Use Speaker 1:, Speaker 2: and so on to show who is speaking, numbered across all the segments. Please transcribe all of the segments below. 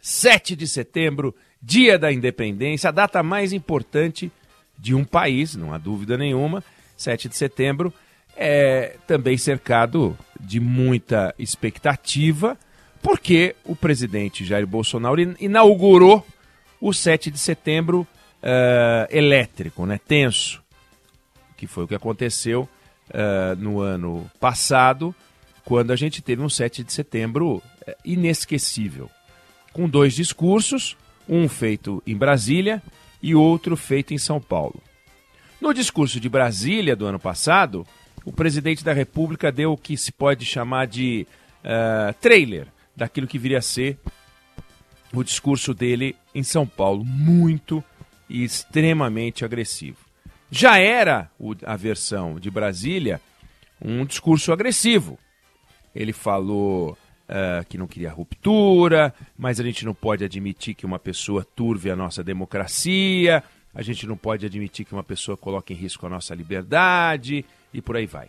Speaker 1: 7 de setembro, Dia da Independência, a data mais importante de um país, não há dúvida nenhuma. 7 de setembro é também cercado de muita expectativa, porque o presidente Jair Bolsonaro inaugurou o 7 de setembro uh, elétrico, né, tenso, que foi o que aconteceu uh, no ano passado, quando a gente teve um 7 de setembro uh, inesquecível, com dois discursos, um feito em Brasília e outro feito em São Paulo. No discurso de Brasília do ano passado, o presidente da República deu o que se pode chamar de trailer daquilo que viria a ser o discurso dele em São Paulo, muito e extremamente agressivo. Já era a versão de Brasília um discurso agressivo. Ele falou uh, que não queria ruptura, mas a gente não pode admitir que uma pessoa turve a nossa democracia, a gente não pode admitir que uma pessoa coloque em risco a nossa liberdade e por aí vai.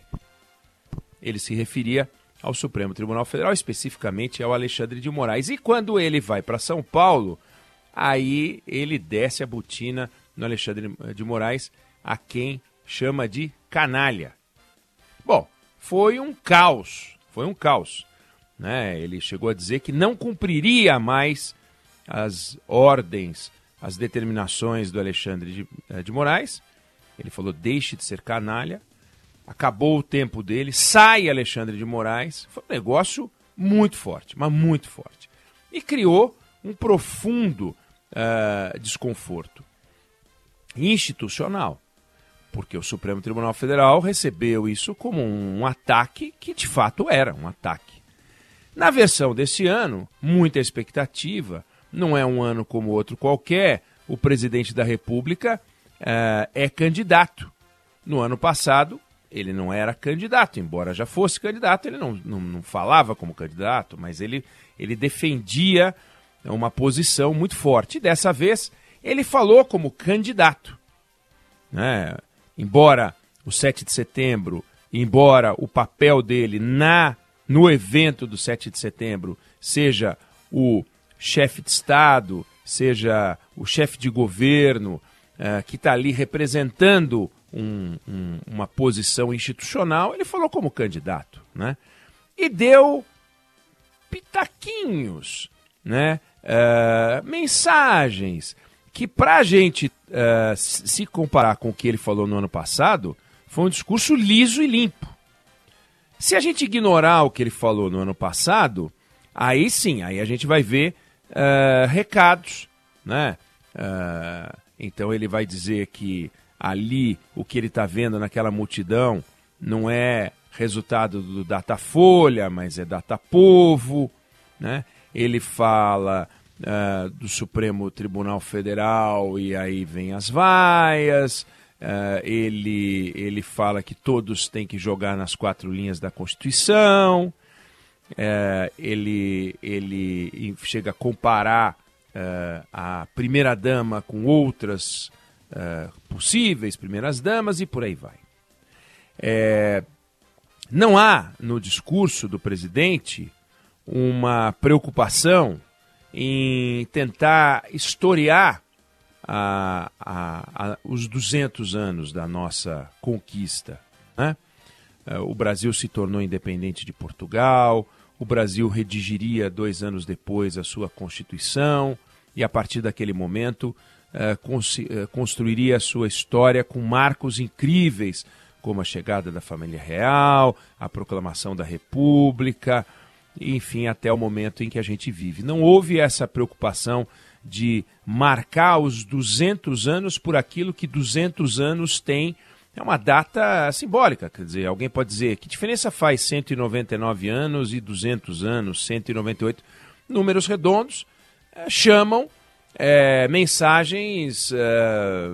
Speaker 1: Ele se referia ao Supremo Tribunal Federal, especificamente ao Alexandre de Moraes. E quando ele vai para São Paulo, aí ele desce a botina no Alexandre de Moraes, a quem chama de canalha. Bom, foi um caos, foi um caos. Né? Ele chegou a dizer que não cumpriria mais as ordens, as determinações do Alexandre de, eh, de Moraes. Ele falou: deixe de ser canalha, acabou o tempo dele, sai Alexandre de Moraes. Foi um negócio muito forte, mas muito forte. E criou um profundo uh, desconforto institucional, porque o Supremo Tribunal Federal recebeu isso como um ataque que de fato era um ataque. Na versão desse ano, muita expectativa, não é um ano como outro qualquer, o presidente da República uh, é candidato. No ano passado, ele não era candidato, embora já fosse candidato, ele não, não, não, falava como candidato, mas ele, ele defendia uma posição muito forte. E dessa vez, ele falou como candidato. Né? Embora o 7 de setembro, embora o papel dele na no evento do 7 de setembro seja o chefe de Estado, seja o chefe de governo, uh, que está ali representando um, um, uma posição institucional, ele falou como candidato, né? E deu pitaquinhos, né? Uh, mensagens que para a gente uh, se comparar com o que ele falou no ano passado, foi um discurso liso e limpo. Se a gente ignorar o que ele falou no ano passado, aí sim, aí a gente vai ver uh, recados, né? então ele vai dizer que ali o que ele está vendo naquela multidão não é resultado do Datafolha, mas é Datapovo, né? Ele fala uh, do Supremo Tribunal Federal e aí vem as vaias. Uh, ele, ele fala que todos têm que jogar nas quatro linhas da Constituição. Uh, ele, ele chega a comparar a primeira-dama com outras uh, possíveis primeiras damas e por aí vai. É, não há no discurso do presidente uma preocupação em tentar historiar a, a, a, os 200 anos da nossa conquista. Né? É, o Brasil se tornou independente de Portugal, o Brasil redigiria dois anos depois a sua Constituição e, a partir daquele momento, eh, eh, construiria a sua história com marcos incríveis, como a chegada da família real, a proclamação da República, enfim, até o momento em que a gente vive. Não houve essa preocupação de marcar os 200 anos por aquilo que 200 anos tem é uma data simbólica, quer dizer, alguém pode dizer que diferença faz 199 anos e 200 anos, 198? Números redondos é, chamam é, mensagens é,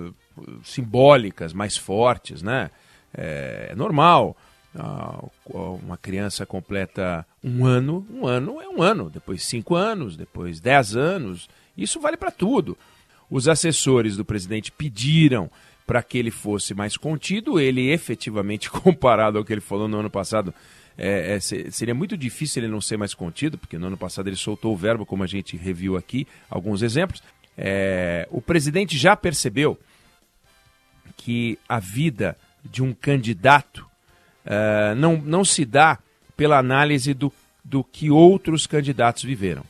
Speaker 1: simbólicas mais fortes, né? É, normal. Uma criança completa um ano, um ano é um ano, depois cinco anos, depois dez anos. Isso vale para tudo. Os assessores do presidente pediram para que ele fosse mais contido. Ele efetivamente, comparado ao que ele falou no ano passado, é, é, seria muito difícil ele não ser mais contido, porque no ano passado ele soltou o verbo, como a gente reviu aqui, alguns exemplos. É, o presidente já percebeu que a vida de um candidato uh, não, não se dá pela análise do, do que outros candidatos viveram.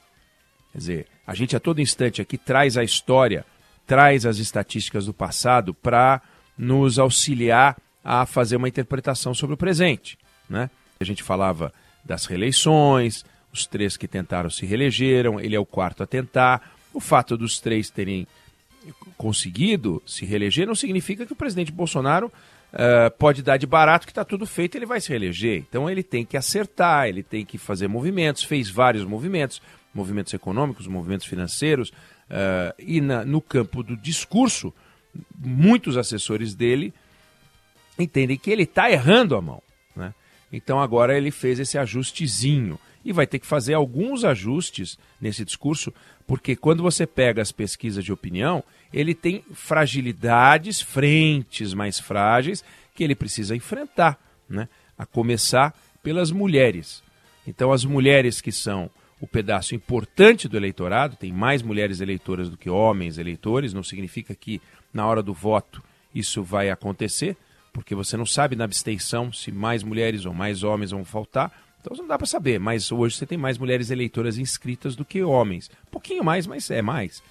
Speaker 1: Quer dizer, a gente a todo instante aqui traz a história traz as estatísticas do passado para nos auxiliar a fazer uma interpretação sobre o presente. Né? A gente falava das reeleições, os três que tentaram se reelegeram, ele é o quarto a tentar. O fato dos três terem conseguido se reeleger não significa que o presidente Bolsonaro uh, pode dar de barato que está tudo feito ele vai se reeleger. Então ele tem que acertar, ele tem que fazer movimentos, fez vários movimentos, movimentos econômicos, movimentos financeiros, Uh, e na, no campo do discurso, muitos assessores dele entendem que ele está errando a mão. Né? Então agora ele fez esse ajustezinho e vai ter que fazer alguns ajustes nesse discurso, porque quando você pega as pesquisas de opinião, ele tem fragilidades, frentes mais frágeis que ele precisa enfrentar, né? a começar pelas mulheres. Então as mulheres que são o pedaço importante do eleitorado, tem mais mulheres eleitoras do que homens eleitores, não significa que na hora do voto isso vai acontecer, porque você não sabe na abstenção se mais mulheres ou mais homens vão faltar, então não dá para saber, mas hoje você tem mais mulheres eleitoras inscritas do que homens. Pouquinho mais, mas é mais.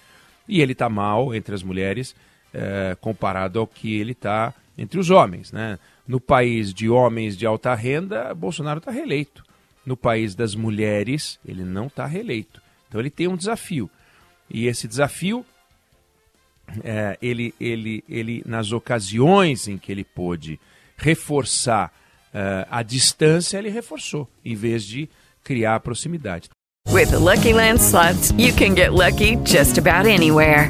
Speaker 1: E ele está mal entre as mulheres é, comparado ao que ele está entre os homens. Né? No país de homens de alta renda, Bolsonaro está reeleito no país das mulheres, ele não está reeleito. Então ele tem um desafio. E esse desafio, é, ele, ele, ele, nas ocasiões em que ele pôde reforçar uh, a distância, ele reforçou, em vez de criar a proximidade.
Speaker 2: With the Lucky Land slots, you can get lucky just about anywhere.